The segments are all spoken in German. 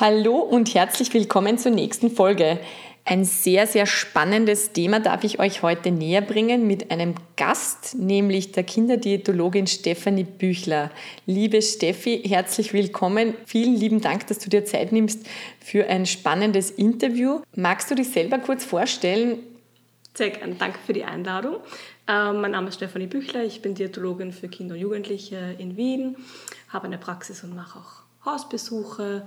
Hallo und herzlich willkommen zur nächsten Folge. Ein sehr, sehr spannendes Thema darf ich euch heute näher bringen mit einem Gast, nämlich der Kinderdiätologin Stefanie Büchler. Liebe Steffi, herzlich willkommen. Vielen lieben Dank, dass du dir Zeit nimmst für ein spannendes Interview. Magst du dich selber kurz vorstellen? Sehr gerne, danke für die Einladung. Äh, mein Name ist Stefanie Büchler, ich bin Diätologin für Kinder und Jugendliche in Wien, habe eine Praxis und mache auch Hausbesuche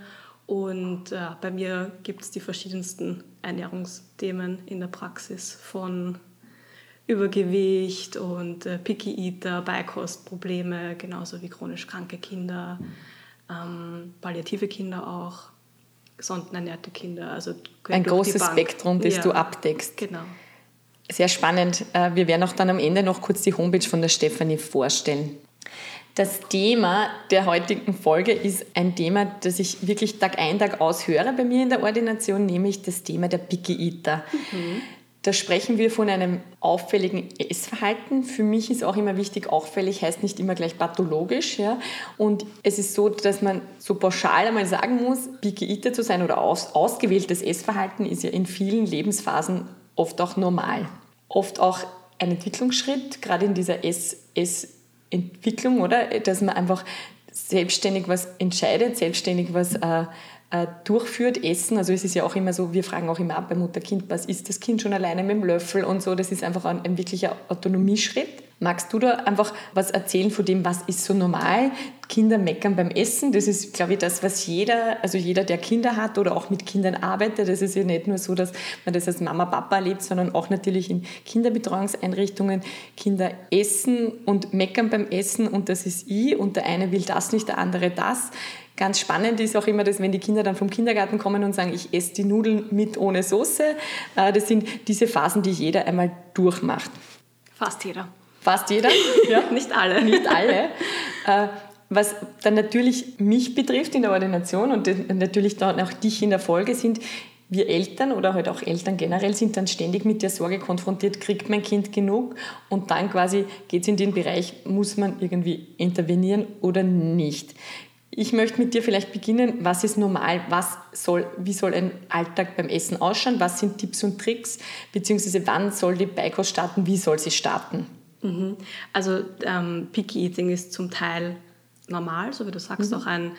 und äh, bei mir gibt es die verschiedensten Ernährungsthemen in der Praxis von Übergewicht und äh, Picky Eater, Beikostprobleme, genauso wie chronisch kranke Kinder, ähm, palliative Kinder auch, sondenernährte Kinder. Also Ein großes Spektrum, das ja, du abdeckst. Genau. Sehr spannend. Äh, wir werden auch dann am Ende noch kurz die Homepage von der Stefanie vorstellen. Das Thema der heutigen Folge ist ein Thema, das ich wirklich Tag ein, Tag aus höre bei mir in der Ordination, nämlich das Thema der Picky Eater. Mhm. Da sprechen wir von einem auffälligen Essverhalten. Für mich ist auch immer wichtig, auffällig heißt nicht immer gleich pathologisch. Ja? Und es ist so, dass man so pauschal einmal sagen muss, Picky Eater zu sein oder aus, ausgewähltes Essverhalten ist ja in vielen Lebensphasen oft auch normal. Oft auch ein Entwicklungsschritt, gerade in dieser Ess, Ess Entwicklung, oder? Dass man einfach selbstständig was entscheidet, selbstständig was äh, äh, durchführt, Essen. Also es ist ja auch immer so, wir fragen auch immer ab bei Mutter-Kind, was isst das Kind schon alleine mit dem Löffel und so. Das ist einfach ein, ein wirklicher Autonomieschritt. Magst du da einfach was erzählen von dem, was ist so normal? Kinder meckern beim Essen, das ist, glaube ich, das, was jeder, also jeder, der Kinder hat oder auch mit Kindern arbeitet, das ist ja nicht nur so, dass man das als Mama, Papa erlebt, sondern auch natürlich in Kinderbetreuungseinrichtungen. Kinder essen und meckern beim Essen und das ist ich und der eine will das nicht, der andere das. Ganz spannend ist auch immer, dass wenn die Kinder dann vom Kindergarten kommen und sagen, ich esse die Nudeln mit ohne Soße, äh, das sind diese Phasen, die jeder einmal durchmacht. Fast jeder. Fast jeder? Ja. Nicht alle. Nicht alle. Äh, was dann natürlich mich betrifft in der Ordination und natürlich dann auch dich in der Folge sind, wir Eltern oder halt auch Eltern generell sind dann ständig mit der Sorge konfrontiert, kriegt mein Kind genug? Und dann quasi geht es in den Bereich, muss man irgendwie intervenieren oder nicht? Ich möchte mit dir vielleicht beginnen. Was ist normal? Was soll, wie soll ein Alltag beim Essen ausschauen? Was sind Tipps und Tricks? Beziehungsweise wann soll die Beikost starten? Wie soll sie starten? Mhm. Also ähm, Picky Eating ist zum Teil normal, so wie du sagst, mhm. auch ein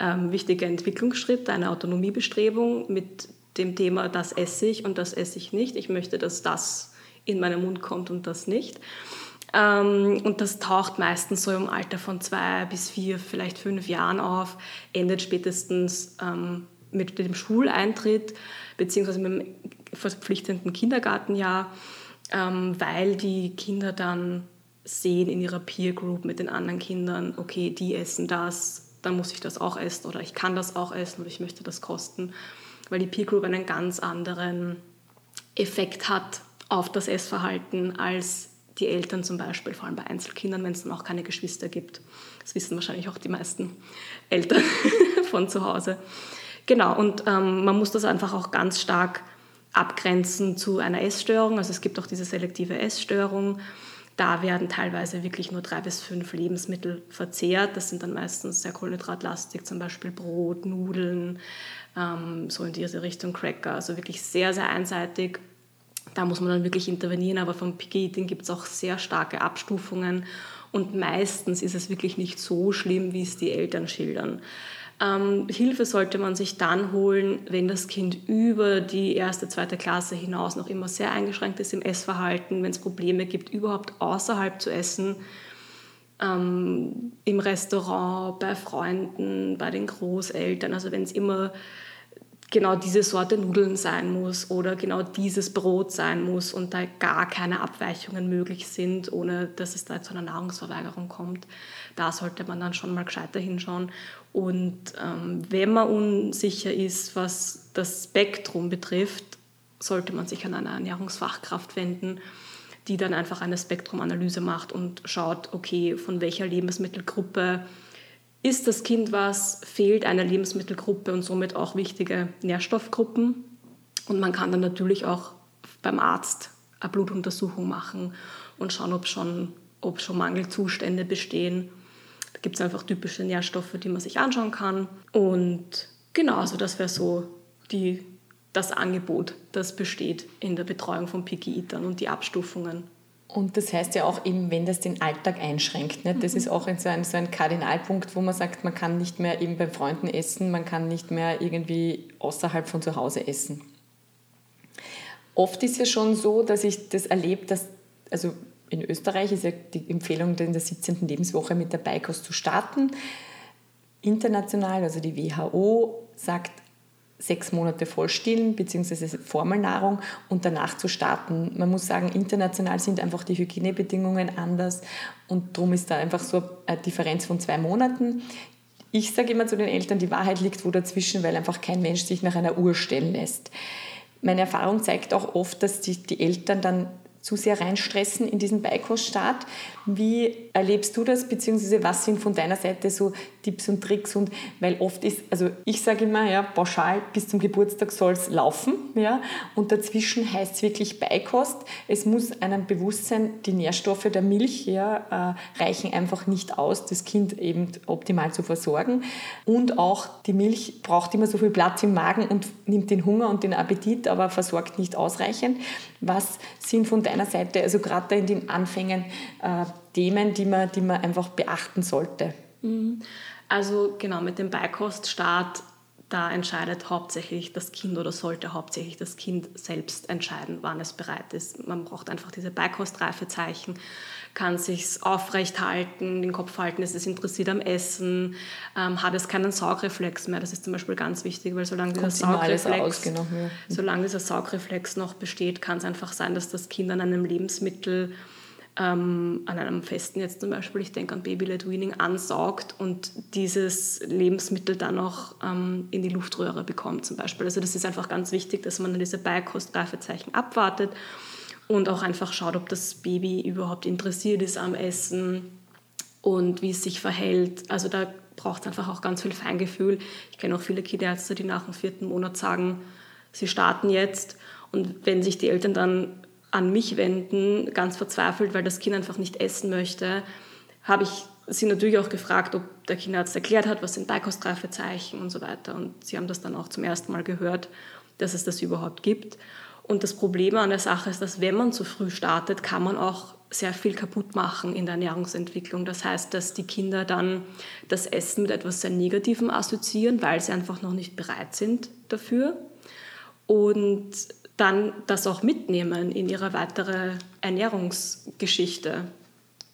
ähm, wichtiger Entwicklungsschritt, eine Autonomiebestrebung mit dem Thema, das esse ich und das esse ich nicht. Ich möchte, dass das in meinen Mund kommt und das nicht. Ähm, und das taucht meistens so im Alter von zwei bis vier, vielleicht fünf Jahren auf, endet spätestens ähm, mit dem Schuleintritt beziehungsweise mit dem verpflichtenden Kindergartenjahr ähm, weil die Kinder dann sehen in ihrer Peer Group mit den anderen Kindern, okay, die essen das, dann muss ich das auch essen oder ich kann das auch essen oder ich möchte das kosten, weil die Peer Group einen ganz anderen Effekt hat auf das Essverhalten als die Eltern zum Beispiel, vor allem bei Einzelkindern, wenn es dann auch keine Geschwister gibt. Das wissen wahrscheinlich auch die meisten Eltern von zu Hause. Genau, und ähm, man muss das einfach auch ganz stark abgrenzen zu einer Essstörung. Also es gibt auch diese selektive Essstörung. Da werden teilweise wirklich nur drei bis fünf Lebensmittel verzehrt. Das sind dann meistens sehr kohlenhydratlastig, zum Beispiel Brot, Nudeln, ähm, so in diese Richtung Cracker. Also wirklich sehr, sehr einseitig. Da muss man dann wirklich intervenieren. Aber vom Picky Eating gibt es auch sehr starke Abstufungen. Und meistens ist es wirklich nicht so schlimm, wie es die Eltern schildern. Ähm, Hilfe sollte man sich dann holen, wenn das Kind über die erste, zweite Klasse hinaus noch immer sehr eingeschränkt ist im Essverhalten, wenn es Probleme gibt, überhaupt außerhalb zu essen, ähm, im Restaurant, bei Freunden, bei den Großeltern. Also wenn es immer genau diese Sorte Nudeln sein muss oder genau dieses Brot sein muss und da gar keine Abweichungen möglich sind, ohne dass es da zu einer Nahrungsverweigerung kommt. Da sollte man dann schon mal gescheiter hinschauen. Und ähm, wenn man unsicher ist, was das Spektrum betrifft, sollte man sich an eine Ernährungsfachkraft wenden, die dann einfach eine Spektrumanalyse macht und schaut, okay, von welcher Lebensmittelgruppe ist das Kind was, fehlt eine Lebensmittelgruppe und somit auch wichtige Nährstoffgruppen. Und man kann dann natürlich auch beim Arzt eine Blutuntersuchung machen und schauen, ob schon, ob schon Mangelzustände bestehen. Da gibt es einfach typische Nährstoffe, die man sich anschauen kann. Und genau, also das wäre so die, das Angebot, das besteht in der Betreuung von Picky Eatern und die Abstufungen. Und das heißt ja auch eben, wenn das den Alltag einschränkt. Nicht? Das mhm. ist auch so ein, so ein Kardinalpunkt, wo man sagt, man kann nicht mehr eben bei Freunden essen, man kann nicht mehr irgendwie außerhalb von zu Hause essen. Oft ist ja schon so, dass ich das erlebe, dass, also in Österreich ist ja die Empfehlung, in der 17. Lebenswoche mit der Beikost zu starten. International, also die WHO, sagt, sechs Monate voll stillen bzw. Formelnahrung und danach zu starten. Man muss sagen, international sind einfach die Hygienebedingungen anders und darum ist da einfach so eine Differenz von zwei Monaten. Ich sage immer zu den Eltern, die Wahrheit liegt wo dazwischen, weil einfach kein Mensch sich nach einer Uhr stellen lässt. Meine Erfahrung zeigt auch oft, dass die, die Eltern dann zu sehr reinstressen in diesen Beikoststart. Wie erlebst du das, beziehungsweise was sind von deiner Seite so Tipps und Tricks? Und weil oft ist, also ich sage immer, ja, pauschal bis zum Geburtstag soll es laufen, ja, und dazwischen heißt es wirklich Beikost. Es muss einem bewusst sein, die Nährstoffe der Milch ja, äh, reichen einfach nicht aus, das Kind eben optimal zu versorgen. Und auch die Milch braucht immer so viel Platz im Magen und nimmt den Hunger und den Appetit, aber versorgt nicht ausreichend. Was sind von deiner Seite, also gerade in den Anfängen, äh, Themen, die man, die man einfach beachten sollte? Mhm. Also genau, mit dem Beikoststart, da entscheidet hauptsächlich das Kind oder sollte hauptsächlich das Kind selbst entscheiden, wann es bereit ist. Man braucht einfach diese Beikostreifezeichen, kann sich aufrecht halten, den Kopf halten, ist es interessiert am Essen, ähm, hat es keinen Saugreflex mehr. Das ist zum Beispiel ganz wichtig, weil solange dieser, Saugreflex, ja. solange dieser Saugreflex noch besteht, kann es einfach sein, dass das Kind an einem Lebensmittel ähm, an einem Festen jetzt zum Beispiel, ich denke an Baby-led Weaning, ansaugt und dieses Lebensmittel dann noch ähm, in die Luftröhre bekommt zum Beispiel. Also das ist einfach ganz wichtig, dass man diese Beikostreifezeichen abwartet und auch einfach schaut, ob das Baby überhaupt interessiert ist am Essen und wie es sich verhält. Also da braucht es einfach auch ganz viel Feingefühl. Ich kenne auch viele Kinderärzte, die nach dem vierten Monat sagen, sie starten jetzt und wenn sich die Eltern dann an mich wenden, ganz verzweifelt, weil das Kind einfach nicht essen möchte, habe ich sie natürlich auch gefragt, ob der Kinderarzt erklärt hat, was sind Beikostreifezeichen und so weiter. Und sie haben das dann auch zum ersten Mal gehört, dass es das überhaupt gibt. Und das Problem an der Sache ist, dass wenn man zu früh startet, kann man auch sehr viel kaputt machen in der Ernährungsentwicklung. Das heißt, dass die Kinder dann das Essen mit etwas sehr Negativem assoziieren, weil sie einfach noch nicht bereit sind dafür. Und dann das auch mitnehmen in ihre weitere Ernährungsgeschichte.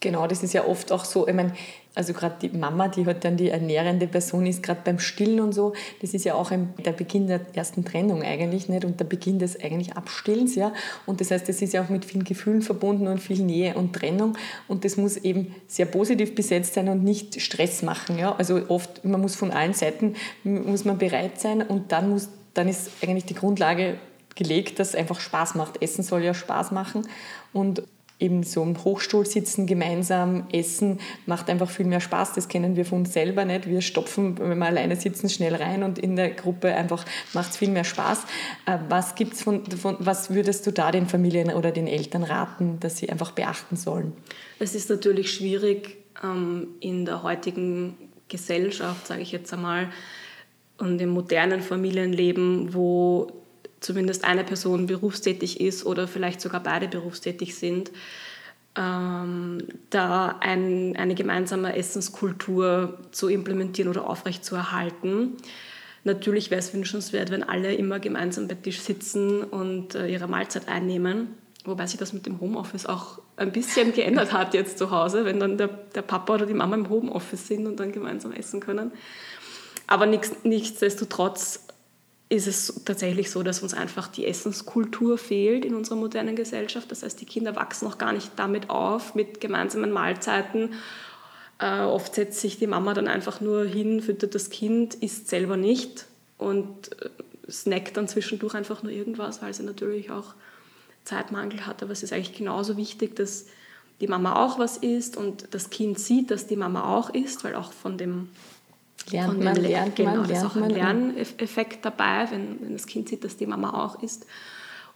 Genau, das ist ja oft auch so, ich meine, also gerade die Mama, die halt dann die ernährende Person ist, gerade beim Stillen und so, das ist ja auch der Beginn der ersten Trennung eigentlich nicht und der Beginn des eigentlich Abstillens, ja. Und das heißt, das ist ja auch mit vielen Gefühlen verbunden und viel Nähe und Trennung und das muss eben sehr positiv besetzt sein und nicht Stress machen, ja. Also oft, man muss von allen Seiten, muss man bereit sein und dann muss, dann ist eigentlich die Grundlage gelegt, dass es einfach Spaß macht. Essen soll ja Spaß machen und eben so im Hochstuhl sitzen, gemeinsam essen, macht einfach viel mehr Spaß. Das kennen wir von uns selber nicht. Wir stopfen, wenn wir alleine sitzen, schnell rein und in der Gruppe einfach macht es viel mehr Spaß. Äh, was gibt's von, von, was würdest du da den Familien oder den Eltern raten, dass sie einfach beachten sollen? Es ist natürlich schwierig ähm, in der heutigen Gesellschaft, sage ich jetzt einmal, und im modernen Familienleben, wo zumindest eine Person berufstätig ist oder vielleicht sogar beide berufstätig sind, ähm, da ein, eine gemeinsame Essenskultur zu implementieren oder aufrechtzuerhalten. Natürlich wäre es wünschenswert, wenn alle immer gemeinsam bei Tisch sitzen und äh, ihre Mahlzeit einnehmen. Wobei sich das mit dem Homeoffice auch ein bisschen geändert hat jetzt zu Hause, wenn dann der, der Papa oder die Mama im Homeoffice sind und dann gemeinsam essen können. Aber nichts, nichtsdestotrotz ist es tatsächlich so, dass uns einfach die Essenskultur fehlt in unserer modernen Gesellschaft. Das heißt, die Kinder wachsen noch gar nicht damit auf, mit gemeinsamen Mahlzeiten. Äh, oft setzt sich die Mama dann einfach nur hin, füttert das Kind, isst selber nicht und äh, snackt dann zwischendurch einfach nur irgendwas, weil sie natürlich auch Zeitmangel hat. Aber es ist eigentlich genauso wichtig, dass die Mama auch was isst und das Kind sieht, dass die Mama auch isst, weil auch von dem lernt man, lernt genau, man, lernt ist auch ein Lerneffekt dabei, wenn, wenn das Kind sieht, dass die Mama auch isst.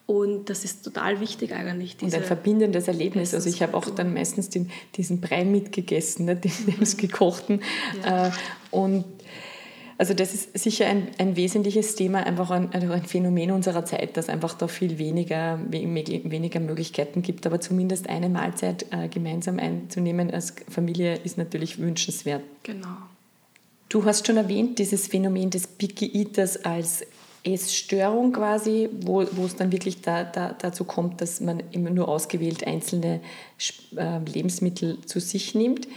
Und das ist total wichtig eigentlich. Und ein verbindendes Erlebnis. Also ich habe auch dann meistens den, diesen Brei mitgegessen, ne, den mhm. gekochten. Ja. Äh, und also das ist sicher ein, ein wesentliches Thema, einfach ein, also ein Phänomen unserer Zeit, dass einfach da viel weniger, weniger Möglichkeiten gibt. Aber zumindest eine Mahlzeit äh, gemeinsam einzunehmen als Familie ist natürlich wünschenswert. Genau. Du hast schon erwähnt, dieses Phänomen des Picky Eaters als Essstörung quasi, wo, wo es dann wirklich da, da, dazu kommt, dass man immer nur ausgewählt einzelne äh, Lebensmittel zu sich nimmt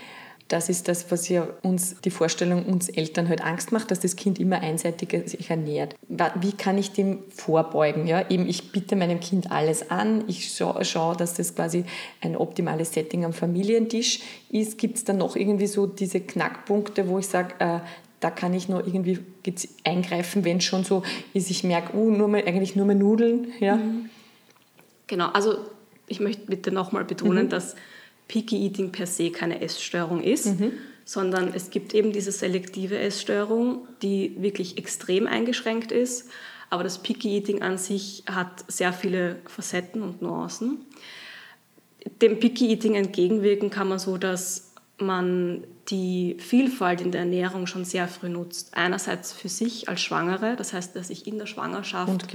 das ist das, was ja uns, die Vorstellung uns Eltern halt Angst macht, dass das Kind immer einseitig sich ernährt. Wie kann ich dem vorbeugen? Ja, eben ich bitte meinem Kind alles an, ich schaue, schau, dass das quasi ein optimales Setting am Familientisch ist. Gibt es dann noch irgendwie so diese Knackpunkte, wo ich sage, äh, da kann ich nur irgendwie eingreifen, wenn es schon so ist, ich merke, uh, nur mehr, eigentlich nur mehr Nudeln. Ja? Mhm. Genau, also ich möchte bitte nochmal betonen, mhm. dass Picky Eating per se keine Essstörung ist, mhm. sondern es gibt eben diese selektive Essstörung, die wirklich extrem eingeschränkt ist. Aber das Picky Eating an sich hat sehr viele Facetten und Nuancen. Dem Picky Eating entgegenwirken kann man so, dass man die Vielfalt in der Ernährung schon sehr früh nutzt. Einerseits für sich als Schwangere, das heißt, dass ich in der Schwangerschaft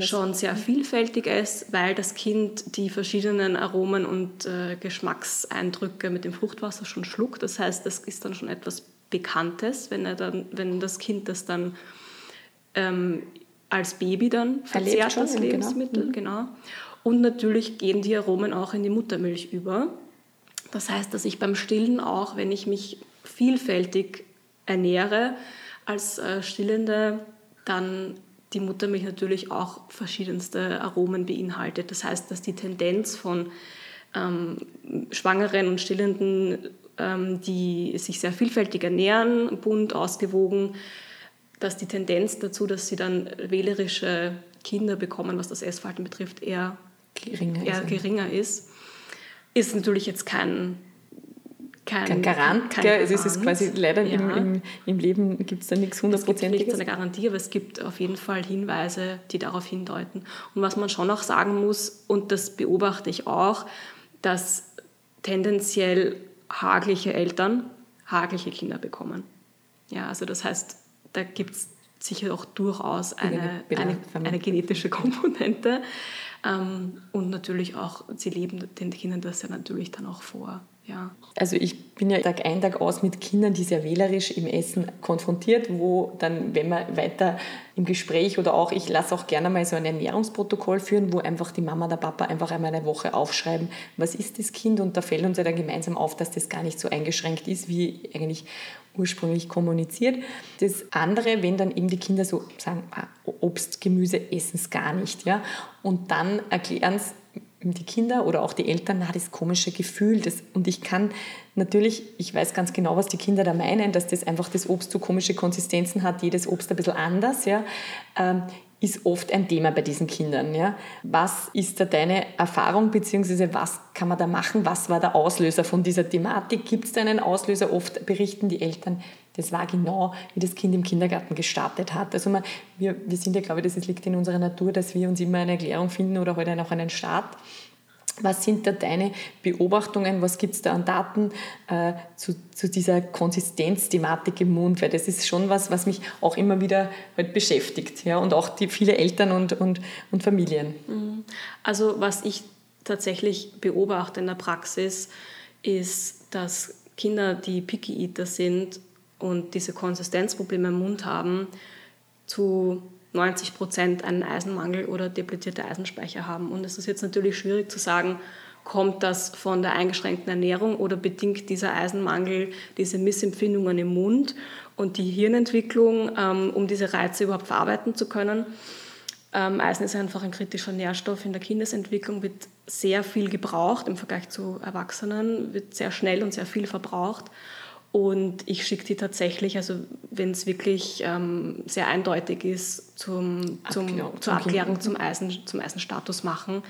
schon sehr vielfältig esse, weil das Kind die verschiedenen Aromen und äh, Geschmackseindrücke mit dem Fruchtwasser schon schluckt. Das heißt, das ist dann schon etwas Bekanntes, wenn, er dann, wenn das Kind das dann ähm, als Baby dann verzehrt, schon, das genau. Lebensmittel. Genau. genau. Und natürlich gehen die Aromen auch in die Muttermilch über. Das heißt, dass ich beim Stillen auch, wenn ich mich vielfältig ernähre als äh, Stillende, dann die Muttermilch natürlich auch verschiedenste Aromen beinhaltet. Das heißt, dass die Tendenz von ähm, Schwangeren und Stillenden, ähm, die sich sehr vielfältig ernähren, bunt, ausgewogen, dass die Tendenz dazu, dass sie dann wählerische Kinder bekommen, was das Essverhalten betrifft, eher geringer, eher ist, geringer ist ist natürlich jetzt kein, kein, kein Garant. Kein Garant. Es ist quasi leider ja. im, im, im, Leben gibt es da nichts hundertprozentiges. Es gibt eine Garantie, aber es gibt auf jeden Fall Hinweise, die darauf hindeuten. Und was man schon auch sagen muss, und das beobachte ich auch, dass tendenziell hagliche Eltern hagliche Kinder bekommen. Ja, also das heißt, da gibt es sicher auch durchaus eine, eine, eine genetische Komponente. Ähm, und natürlich auch, sie leben den Kindern das ja natürlich dann auch vor. Ja. Also ich bin ja Tag ein, Tag aus mit Kindern, die sehr wählerisch im Essen konfrontiert, wo dann, wenn man weiter im Gespräch oder auch, ich lasse auch gerne mal so ein Ernährungsprotokoll führen, wo einfach die Mama, der Papa einfach einmal eine Woche aufschreiben, was ist das Kind und da fällt uns ja dann gemeinsam auf, dass das gar nicht so eingeschränkt ist, wie eigentlich ursprünglich kommuniziert. Das andere, wenn dann eben die Kinder so sagen, ah, Obst, Gemüse essen es gar nicht, ja, und dann erklären es die Kinder oder auch die Eltern, na, das komische Gefühl. Das, und ich kann natürlich, ich weiß ganz genau, was die Kinder da meinen, dass das einfach das Obst so komische Konsistenzen hat, jedes Obst ein bisschen anders. Ja. Ähm, ist oft ein Thema bei diesen Kindern. Ja? Was ist da deine Erfahrung, beziehungsweise was kann man da machen? Was war der Auslöser von dieser Thematik? Gibt es da einen Auslöser? Oft berichten die Eltern, das war genau, wie das Kind im Kindergarten gestartet hat. Also man, wir, wir sind ja, glaube ich, das liegt in unserer Natur, dass wir uns immer eine Erklärung finden oder heute auch einen Start. Was sind da deine Beobachtungen? Was gibt es da an Daten äh, zu, zu, dieser Konsistenzthematik im Mund? Weil das ist schon was, was mich auch immer wieder halt beschäftigt. Ja? Und auch die viele Eltern und, und, und Familien. Mhm. Also was ich tatsächlich beobachte in der Praxis, ist, dass Kinder, die Picky Eater sind und diese Konsistenzprobleme im Mund haben, zu 90 Prozent einen Eisenmangel oder depletierte Eisenspeicher haben. Und es ist jetzt natürlich schwierig zu sagen, kommt das von der eingeschränkten Ernährung oder bedingt dieser Eisenmangel diese Missempfindungen im Mund und die Hirnentwicklung, ähm, um diese Reize überhaupt verarbeiten zu können. Ähm, Eisen ist einfach ein kritischer Nährstoff in der Kindesentwicklung, wird sehr viel gebraucht im Vergleich zu Erwachsenen, wird sehr schnell und sehr viel verbraucht. Und ich schicke die tatsächlich, also wenn es wirklich ähm, sehr eindeutig ist, zum, zum, Abklärung, zur Abklärung zum, Eisen, zum Eisenstatus machen.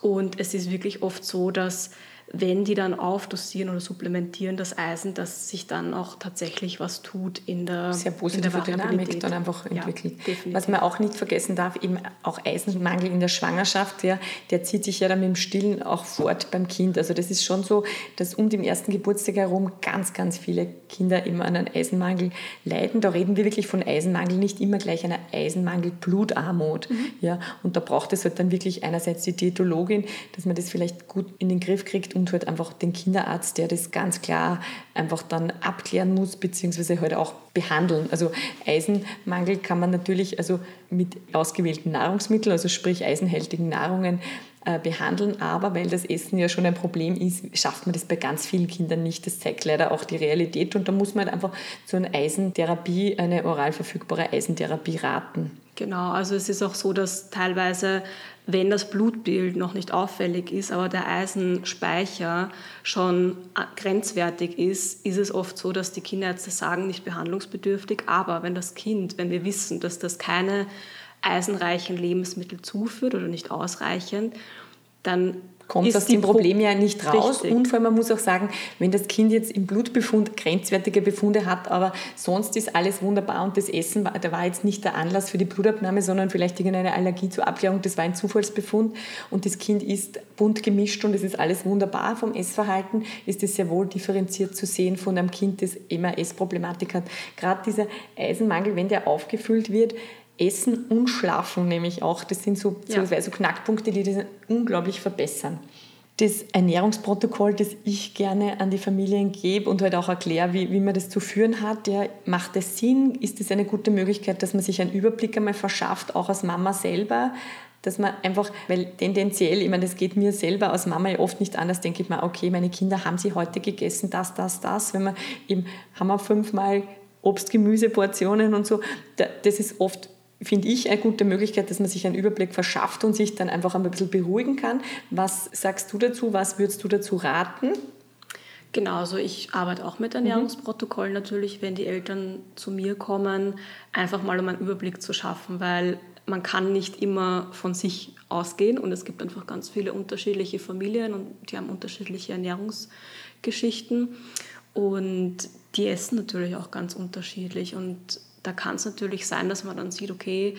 Und es ist wirklich oft so, dass wenn die dann aufdosieren oder supplementieren das Eisen, dass sich dann auch tatsächlich was tut in der Sehr positive in der Dynamik dann einfach entwickelt. Ja, Was man auch nicht vergessen darf, eben auch Eisenmangel in der Schwangerschaft, der, der zieht sich ja dann mit dem Stillen auch fort beim Kind. Also das ist schon so, dass um den ersten Geburtstag herum ganz, ganz viele Kinder immer an einem Eisenmangel leiden. Da reden wir wirklich von Eisenmangel, nicht immer gleich einer Eisenmangel-Blutarmut. Mhm. Ja, und da braucht es halt dann wirklich einerseits die Diätologin, dass man das vielleicht gut in den Griff kriegt und halt einfach den Kinderarzt, der das ganz klar einfach dann abklären muss, beziehungsweise halt auch behandeln. Also Eisenmangel kann man natürlich also mit ausgewählten Nahrungsmitteln, also sprich eisenhältigen Nahrungen, äh, behandeln, aber weil das Essen ja schon ein Problem ist, schafft man das bei ganz vielen Kindern nicht. Das zeigt leider auch die Realität und da muss man halt einfach zu einer Eisentherapie, eine oral verfügbare Eisentherapie raten. Genau, also es ist auch so, dass teilweise, wenn das Blutbild noch nicht auffällig ist, aber der Eisenspeicher schon grenzwertig ist, ist es oft so, dass die Kinderärzte sagen, nicht behandlungsbedürftig, aber wenn das Kind, wenn wir wissen, dass das keine eisenreichen Lebensmittel zuführt oder nicht ausreichend, dann kommt aus dem Problem ja nicht raus. Richtig. Und vor allem, man muss auch sagen, wenn das Kind jetzt im Blutbefund grenzwertige Befunde hat, aber sonst ist alles wunderbar und das Essen, war, da war jetzt nicht der Anlass für die Blutabnahme, sondern vielleicht irgendeine Allergie zur Abklärung, das war ein Zufallsbefund und das Kind ist bunt gemischt und es ist alles wunderbar vom Essverhalten, ist es sehr wohl differenziert zu sehen von einem Kind, das immer Essproblematik hat. Gerade dieser Eisenmangel, wenn der aufgefüllt wird, Essen und Schlafen nämlich auch. Das sind so, ja. so, so Knackpunkte, die das unglaublich verbessern. Das Ernährungsprotokoll, das ich gerne an die Familien gebe und halt auch erkläre, wie, wie man das zu führen hat, ja, macht es Sinn? Ist es eine gute Möglichkeit, dass man sich einen Überblick einmal verschafft, auch als Mama selber? dass man einfach, weil tendenziell, ich meine, das geht mir selber als Mama ja oft nicht anders, denke ich mir, okay, meine Kinder haben sie heute gegessen, das, das, das. Wenn man eben, haben wir fünfmal Obst, Gemüse, Portionen und so, das ist oft finde ich, eine gute Möglichkeit, dass man sich einen Überblick verschafft und sich dann einfach ein bisschen beruhigen kann. Was sagst du dazu? Was würdest du dazu raten? Genau, also ich arbeite auch mit Ernährungsprotokollen natürlich, wenn die Eltern zu mir kommen, einfach mal um einen Überblick zu schaffen, weil man kann nicht immer von sich ausgehen und es gibt einfach ganz viele unterschiedliche Familien und die haben unterschiedliche Ernährungsgeschichten und die essen natürlich auch ganz unterschiedlich und da kann es natürlich sein, dass man dann sieht, okay,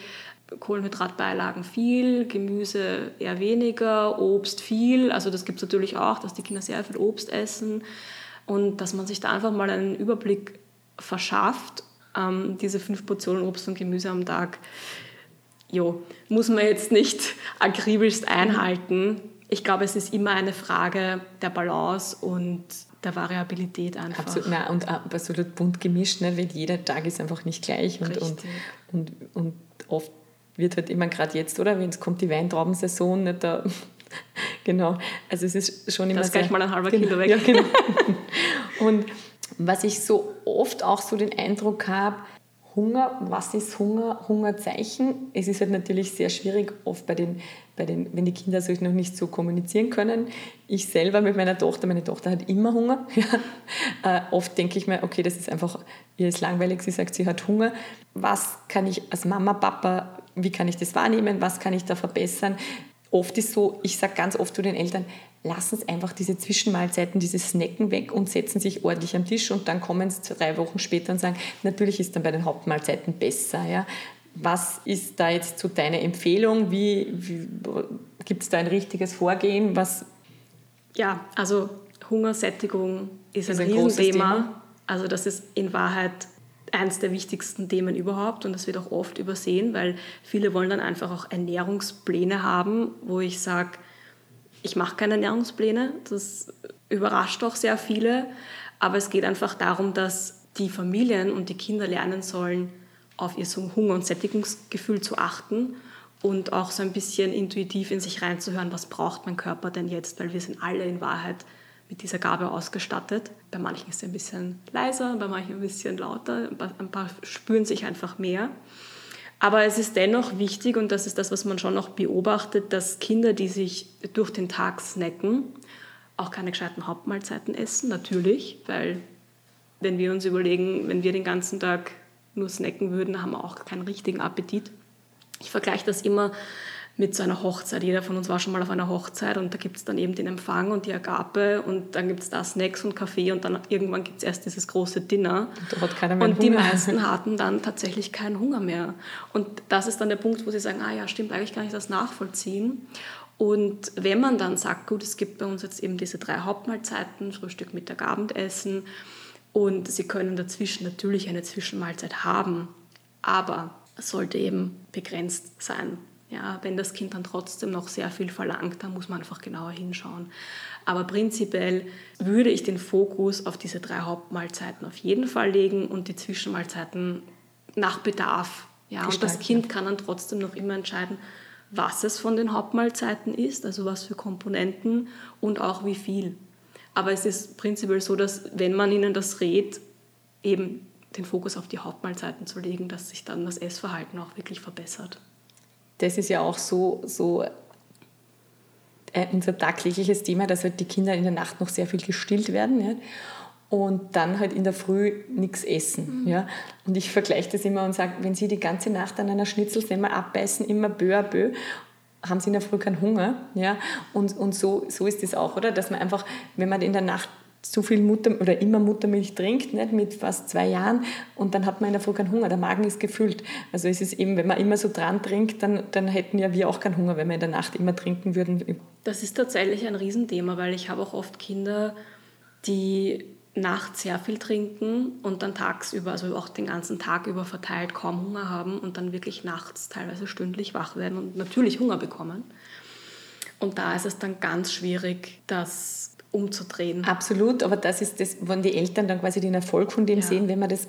Kohlenhydratbeilagen viel, Gemüse eher weniger, Obst viel. Also das gibt es natürlich auch, dass die Kinder sehr viel Obst essen und dass man sich da einfach mal einen Überblick verschafft. Ähm, diese fünf Portionen Obst und Gemüse am Tag, jo, muss man jetzt nicht akribischst einhalten. Ich glaube, es ist immer eine Frage der Balance und der Variabilität einfach. Absolut, nein, und absolut bunt gemischt, ne, weil jeder Tag ist einfach nicht gleich und, und, und, und oft wird halt immer gerade jetzt, oder? Wenn es kommt die Weintraubensaison, nicht da, genau. Also es ist schon immer. Das gleich mal ein halber genau, Kilo weg. Ja, genau. und was ich so oft auch so den Eindruck habe, Hunger, was ist Hunger? Hungerzeichen. Es ist halt natürlich sehr schwierig, oft bei den, bei den, wenn die Kinder sich noch nicht so kommunizieren können. Ich selber mit meiner Tochter, meine Tochter hat immer Hunger. Äh, oft denke ich mir, okay, das ist einfach, ihr ist langweilig, sie sagt, sie hat Hunger. Was kann ich als Mama, Papa, wie kann ich das wahrnehmen? Was kann ich da verbessern? Oft ist so, ich sage ganz oft zu den Eltern, lassen Sie einfach diese Zwischenmahlzeiten, diese Snacken weg und setzen sich ordentlich am Tisch und dann kommen Sie drei Wochen später und sagen, natürlich ist dann bei den Hauptmahlzeiten besser. Ja. Was ist da jetzt so deine Empfehlung? Wie, wie gibt es da ein richtiges Vorgehen? Was ja, also Hungersättigung ist, ist ein, ein Riesenthema. Also das ist in Wahrheit eines der wichtigsten Themen überhaupt und das wird auch oft übersehen, weil viele wollen dann einfach auch Ernährungspläne haben, wo ich sage, ich mache keine Ernährungspläne, das überrascht auch sehr viele, aber es geht einfach darum, dass die Familien und die Kinder lernen sollen, auf ihr Hunger- und Sättigungsgefühl zu achten und auch so ein bisschen intuitiv in sich reinzuhören, was braucht mein Körper denn jetzt, weil wir sind alle in Wahrheit mit dieser Gabe ausgestattet. Bei manchen ist es ein bisschen leiser, bei manchen ein bisschen lauter, ein paar spüren sich einfach mehr. Aber es ist dennoch wichtig, und das ist das, was man schon noch beobachtet, dass Kinder, die sich durch den Tag snacken, auch keine gescheiten Hauptmahlzeiten essen, natürlich, weil wenn wir uns überlegen, wenn wir den ganzen Tag nur snacken würden, haben wir auch keinen richtigen Appetit. Ich vergleiche das immer mit so einer Hochzeit. Jeder von uns war schon mal auf einer Hochzeit und da gibt es dann eben den Empfang und die Agape und dann gibt es da Snacks und Kaffee und dann irgendwann gibt es erst dieses große Dinner. Und, hat keiner mehr und Hunger. die meisten hatten dann tatsächlich keinen Hunger mehr. Und das ist dann der Punkt, wo sie sagen, ah ja, stimmt, eigentlich kann ich das nachvollziehen. Und wenn man dann sagt, gut, es gibt bei uns jetzt eben diese drei Hauptmahlzeiten, Frühstück, Mittag, Abendessen, und sie können dazwischen natürlich eine Zwischenmahlzeit haben, aber es sollte eben begrenzt sein. Ja, wenn das Kind dann trotzdem noch sehr viel verlangt, dann muss man einfach genauer hinschauen. Aber prinzipiell würde ich den Fokus auf diese drei Hauptmahlzeiten auf jeden Fall legen und die Zwischenmahlzeiten nach Bedarf. Ja, und das Kind kann dann trotzdem noch immer entscheiden, was es von den Hauptmahlzeiten ist, also was für Komponenten und auch wie viel. Aber es ist prinzipiell so, dass wenn man ihnen das rät, eben den Fokus auf die Hauptmahlzeiten zu legen, dass sich dann das Essverhalten auch wirklich verbessert das ist ja auch so, so äh, unser tagtägliches Thema, dass halt die Kinder in der Nacht noch sehr viel gestillt werden. Ja? und dann halt in der Früh nichts essen. Mhm. Ja? Und ich vergleiche das immer und sage, wenn Sie die ganze Nacht an einer Schnitzelsemmel abbeißen, immer bö, bö, haben Sie in der Früh keinen Hunger. Ja? Und, und so, so ist es auch, oder? Dass man einfach, wenn man in der Nacht zu viel Mutter oder immer Muttermilch trinkt, nicht, mit fast zwei Jahren, und dann hat man in der Früh keinen Hunger, der Magen ist gefüllt. Also es ist eben, wenn man immer so dran trinkt, dann, dann hätten ja wir auch keinen Hunger, wenn wir in der Nacht immer trinken würden. Das ist tatsächlich ein Riesenthema, weil ich habe auch oft Kinder, die nachts sehr viel trinken und dann tagsüber, also auch den ganzen Tag über verteilt kaum Hunger haben und dann wirklich nachts teilweise stündlich wach werden und natürlich Hunger bekommen. Und da ist es dann ganz schwierig, das umzudrehen. Absolut, aber das ist das, wenn die Eltern dann quasi den Erfolg von dem ja. sehen, wenn man das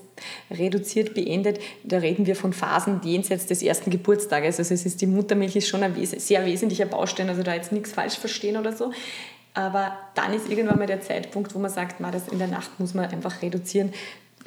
reduziert beendet, da reden wir von Phasen jenseits des ersten Geburtstages. Also es ist, die Muttermilch ist schon ein sehr wesentlicher Baustein, also da jetzt nichts falsch verstehen oder so. Aber dann ist irgendwann mal der Zeitpunkt, wo man sagt, man, das in der Nacht muss man einfach reduzieren,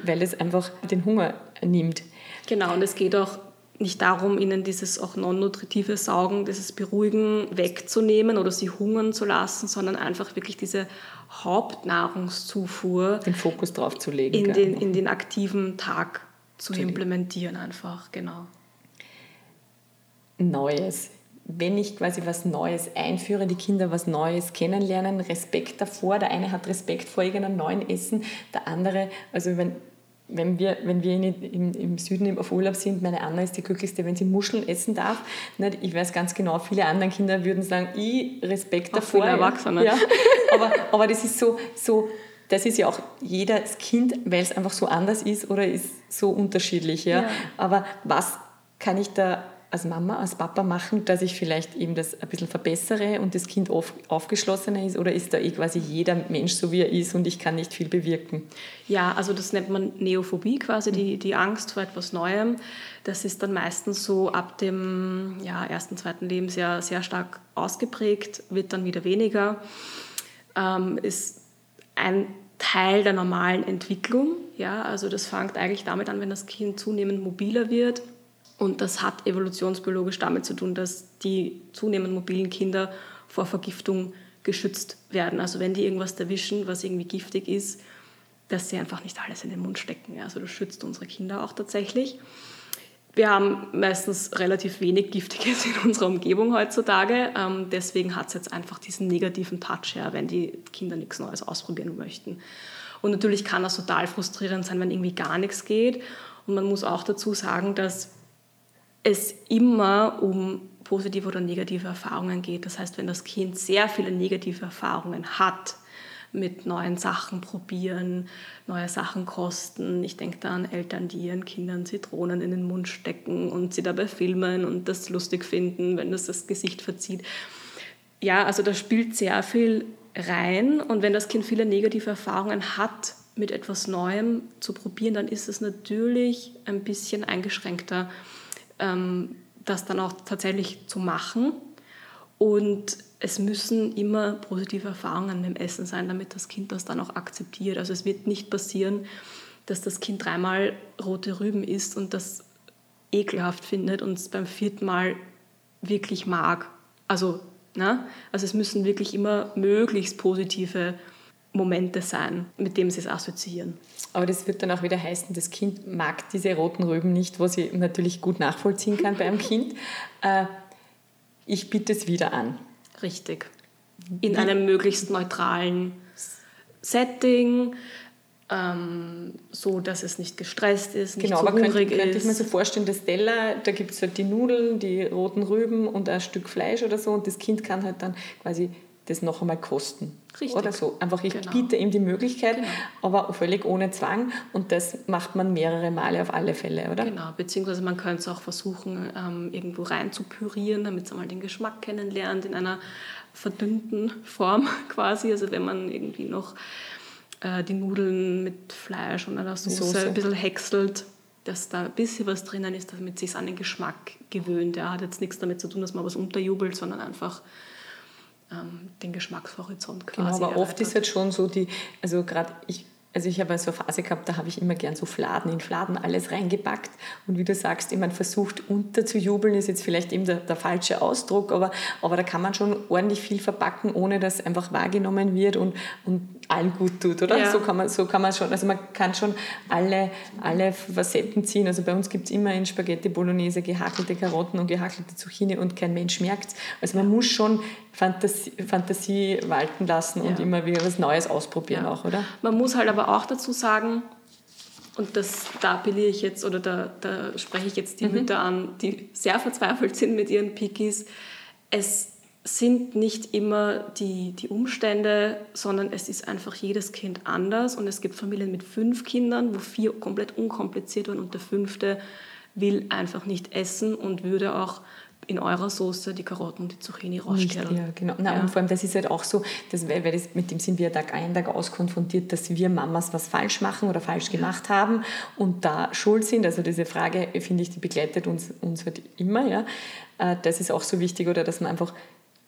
weil es einfach den Hunger nimmt. Genau, und es geht auch nicht darum, ihnen dieses auch non-nutritive Saugen, dieses Beruhigen wegzunehmen oder sie hungern zu lassen, sondern einfach wirklich diese Hauptnahrungszufuhr den Fokus drauf zu legen, in, den, in den aktiven Tag zu, zu implementieren einfach, genau. Neues. Wenn ich quasi was Neues einführe, die Kinder was Neues kennenlernen, Respekt davor. Der eine hat Respekt vor irgendeinem neuen Essen, der andere, also wenn wenn wir, wenn wir in, im, im Süden auf Urlaub sind, meine Anna ist die glücklichste, wenn sie Muscheln essen darf. Nicht? Ich weiß ganz genau, viele andere Kinder würden sagen, ich Respekt auch davor. Viele Erwachsene. Ja. Aber, aber das ist so, so, das ist ja auch jedes Kind, weil es einfach so anders ist oder ist so unterschiedlich. Ja? ja. Aber was kann ich da als Mama, als Papa machen, dass ich vielleicht eben das ein bisschen verbessere und das Kind auf, aufgeschlossener ist? Oder ist da eh quasi jeder Mensch so, wie er ist und ich kann nicht viel bewirken? Ja, also das nennt man Neophobie quasi, die, die Angst vor etwas Neuem. Das ist dann meistens so ab dem ja, ersten, zweiten Lebensjahr sehr stark ausgeprägt, wird dann wieder weniger. Ähm, ist ein Teil der normalen Entwicklung. Ja, also das fängt eigentlich damit an, wenn das Kind zunehmend mobiler wird, und das hat evolutionsbiologisch damit zu tun, dass die zunehmend mobilen Kinder vor Vergiftung geschützt werden. Also wenn die irgendwas erwischen, was irgendwie giftig ist, dass sie einfach nicht alles in den Mund stecken. Also das schützt unsere Kinder auch tatsächlich. Wir haben meistens relativ wenig Giftiges in unserer Umgebung heutzutage. Ähm, deswegen hat es jetzt einfach diesen negativen Touch, ja, wenn die Kinder nichts Neues ausprobieren möchten. Und natürlich kann das total frustrierend sein, wenn irgendwie gar nichts geht. Und man muss auch dazu sagen, dass es immer um positive oder negative Erfahrungen geht. Das heißt, wenn das Kind sehr viele negative Erfahrungen hat, mit neuen Sachen probieren, neue Sachen kosten. Ich denke da an Eltern, die ihren Kindern Zitronen in den Mund stecken und sie dabei filmen und das lustig finden, wenn das das Gesicht verzieht. ja, also da spielt sehr viel rein und wenn das Kind viele negative Erfahrungen hat, mit etwas Neuem zu probieren, dann ist es natürlich ein bisschen eingeschränkter, das dann auch tatsächlich zu machen. Und es müssen immer positive Erfahrungen mit dem Essen sein, damit das Kind das dann auch akzeptiert. Also es wird nicht passieren, dass das Kind dreimal rote Rüben isst und das ekelhaft findet und es beim vierten Mal wirklich mag. Also, ne? also es müssen wirklich immer möglichst positive Momente sein, mit denen sie es assoziieren. Aber das wird dann auch wieder heißen, das Kind mag diese roten Rüben nicht, was ich natürlich gut nachvollziehen kann bei einem Kind. Äh, ich biete es wieder an. Richtig. In einem möglichst neutralen Setting, ähm, so dass es nicht gestresst ist, nicht genau, so aber könnte, könnte ich mir so vorstellen, das Teller, da gibt es halt die Nudeln, die roten Rüben und ein Stück Fleisch oder so und das Kind kann halt dann quasi das noch einmal kosten. Richtig. Oder so. Einfach, ich genau. biete ihm die Möglichkeit, genau. aber völlig ohne Zwang. Und das macht man mehrere Male auf alle Fälle, oder? Genau, beziehungsweise man könnte es auch versuchen, ähm, irgendwo rein zu pürieren, damit es einmal den Geschmack kennenlernt, in einer verdünnten Form quasi. Also wenn man irgendwie noch äh, die Nudeln mit Fleisch und einer Soße, Soße. ein bisschen häckselt, dass da ein bisschen was drinnen ist, damit es sich an den Geschmack gewöhnt. Er hat jetzt nichts damit zu tun, dass man was unterjubelt, sondern einfach ähm, den Geschmackshorizont quasi. Genau, aber erweitert. oft ist halt schon so die, also gerade ich also ich habe so eine Phase gehabt, da habe ich immer gern so Fladen in Fladen alles reingepackt. Und wie du sagst, man versucht unterzujubeln, ist jetzt vielleicht eben der, der, falsche Ausdruck, aber, aber da kann man schon ordentlich viel verpacken, ohne dass einfach wahrgenommen wird und, und allen gut tut, oder? Ja. So, kann man, so kann man schon, also man kann schon alle, alle Facetten ziehen. Also bei uns gibt es immer in Spaghetti Bolognese gehackelte Karotten und gehackelte Zucchini und kein Mensch merkt es. Also man muss schon Fantasie, Fantasie walten lassen und ja. immer wieder was Neues ausprobieren ja. auch, oder? Man muss halt aber auch dazu sagen, und das, da appelliere ich jetzt oder da, da spreche ich jetzt die mhm. Mütter an, die sehr verzweifelt sind mit ihren Pikis. Es sind nicht immer die, die Umstände, sondern es ist einfach jedes Kind anders. Und es gibt Familien mit fünf Kindern, wo vier komplett unkompliziert waren und der fünfte will einfach nicht essen und würde auch in eurer Soße die Karotten und die Zucchini rausstellen. Ja, genau. Na, ja. Und vor allem, das ist halt auch so, dass, weil, das, mit dem sind wir Tag ein, Tag aus konfrontiert, dass wir Mamas was falsch machen oder falsch gemacht haben und da schuld sind. Also diese Frage, finde ich, die begleitet uns, uns halt immer. Ja. Äh, das ist auch so wichtig, oder dass man einfach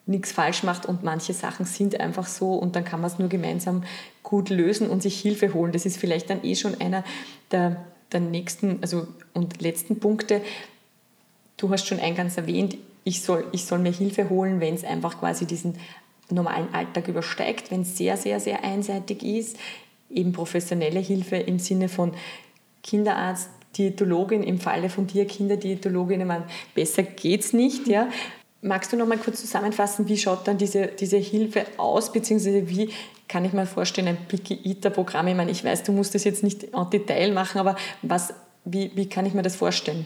nichts falsch macht und manche Sachen sind einfach so und dann kann man es nur gemeinsam gut lösen und sich Hilfe holen. Das ist vielleicht dann eh schon einer der, der nächsten also, und letzten Punkte, Du hast schon eingangs erwähnt, ich soll, ich soll mir Hilfe holen, wenn es einfach quasi diesen normalen Alltag übersteigt, wenn es sehr, sehr, sehr einseitig ist. Eben professionelle Hilfe im Sinne von Kinderarzt, Diätologin, im Falle von dir Kinderdiätologin, ich meine, besser es nicht. Ja. Magst du noch mal kurz zusammenfassen, wie schaut dann diese, diese Hilfe aus, beziehungsweise wie kann ich mir vorstellen, ein Picky Eater Programm? Ich meine, ich weiß, du musst das jetzt nicht en Detail machen, aber was, wie, wie kann ich mir das vorstellen?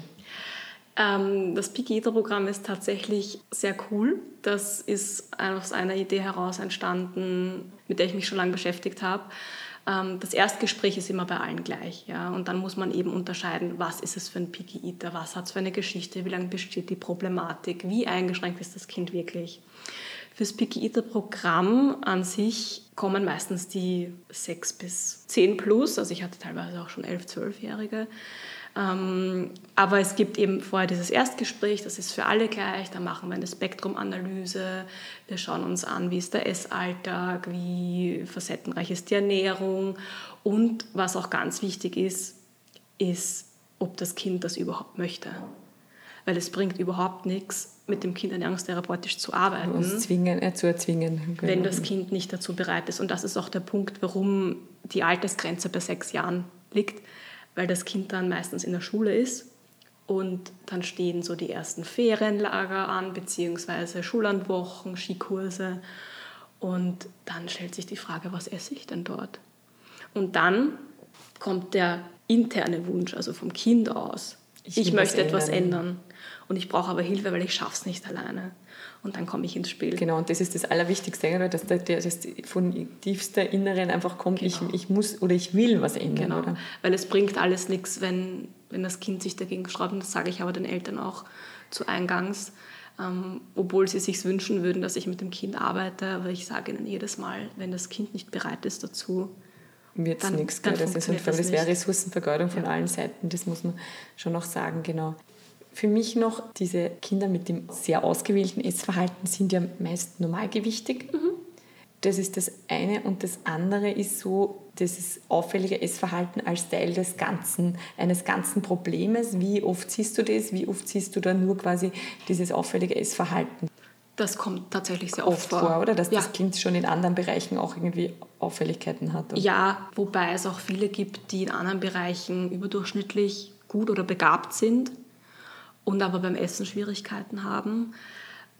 Ähm, das Pigita-Programm ist tatsächlich sehr cool. Das ist aus einer Idee heraus entstanden, mit der ich mich schon lange beschäftigt habe. Ähm, das Erstgespräch ist immer bei allen gleich. Ja? Und dann muss man eben unterscheiden, was ist es für ein Picky Eater, was hat es für eine Geschichte, wie lange besteht die Problematik, wie eingeschränkt ist das Kind wirklich. Fürs Picky Eater Programm an sich kommen meistens die 6 bis 10 plus, also ich hatte teilweise auch schon 11, 12-Jährige. Ähm, aber es gibt eben vorher dieses Erstgespräch, das ist für alle gleich. Da machen wir eine Spektrumanalyse. Wir schauen uns an, wie ist der Essalltag, wie facettenreich ist die Ernährung. Und was auch ganz wichtig ist, ist, ob das Kind das überhaupt möchte. Weil es bringt überhaupt nichts, mit dem Kind ernährungstherapeutisch zu arbeiten. Uns zwingen, äh, zu erzwingen. Genau. Wenn das Kind nicht dazu bereit ist. Und das ist auch der Punkt, warum die Altersgrenze bei sechs Jahren liegt weil das Kind dann meistens in der Schule ist und dann stehen so die ersten Ferienlager an, beziehungsweise Schullandwochen, Skikurse. Und dann stellt sich die Frage, was esse ich denn dort? Und dann kommt der interne Wunsch, also vom Kind aus. Ich, ich möchte etwas ändern. Und ich brauche aber Hilfe, weil ich es nicht alleine und dann komme ich ins Spiel. Genau, und das ist das Allerwichtigste, dass das von tiefster Inneren einfach kommt, genau. ich, ich muss oder ich will was ändern. Genau, oder? weil es bringt alles nichts, wenn, wenn das Kind sich dagegen schraubt, und das sage ich aber den Eltern auch zu Eingangs, ähm, obwohl sie sich wünschen würden, dass ich mit dem Kind arbeite. Aber ich sage ihnen jedes Mal, wenn das Kind nicht bereit ist dazu, wird es nichts. Das, ist das, das wäre Ressourcenvergeudung von ja. allen Seiten, das muss man schon noch sagen, genau. Für mich noch, diese Kinder mit dem sehr ausgewählten Essverhalten sind ja meist normalgewichtig. Mhm. Das ist das eine. Und das andere ist so, dieses auffällige Essverhalten als Teil des Ganzen, eines ganzen Problems. Wie oft siehst du das? Wie oft siehst du da nur quasi dieses auffällige Essverhalten? Das kommt tatsächlich sehr oft, oft vor. Oder dass ja. das Kind schon in anderen Bereichen auch irgendwie Auffälligkeiten hat. Oder? Ja, wobei es auch viele gibt, die in anderen Bereichen überdurchschnittlich gut oder begabt sind und aber beim Essen Schwierigkeiten haben.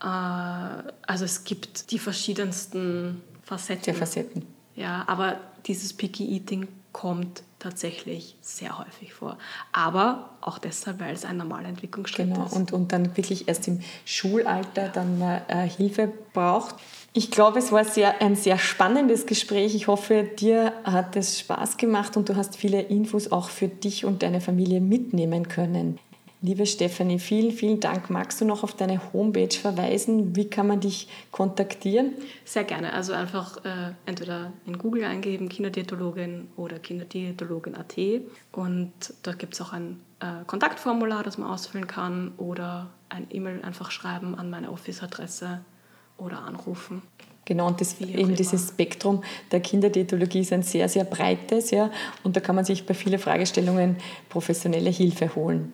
Äh, also es gibt die verschiedensten Facetten. Der Facetten. Ja, aber dieses Picky Eating kommt tatsächlich sehr häufig vor. Aber auch deshalb, weil es ein normaler Entwicklungsschritt genau. ist. Und, und dann wirklich erst im Schulalter dann äh, Hilfe braucht. Ich glaube, es war sehr, ein sehr spannendes Gespräch. Ich hoffe, dir hat es Spaß gemacht und du hast viele Infos auch für dich und deine Familie mitnehmen können. Liebe Stefanie, vielen, vielen Dank. Magst du noch auf deine Homepage verweisen? Wie kann man dich kontaktieren? Sehr gerne. Also einfach äh, entweder in Google eingeben, Kinderdiätologin oder Kinderdiätologin.at. Und da gibt es auch ein äh, Kontaktformular, das man ausfüllen kann oder ein E-Mail einfach schreiben an meine Office-Adresse oder anrufen. Genau, und das, eben dieses Spektrum der Kinderdiätologie ist ein sehr, sehr breites, ja, und da kann man sich bei vielen Fragestellungen professionelle Hilfe holen.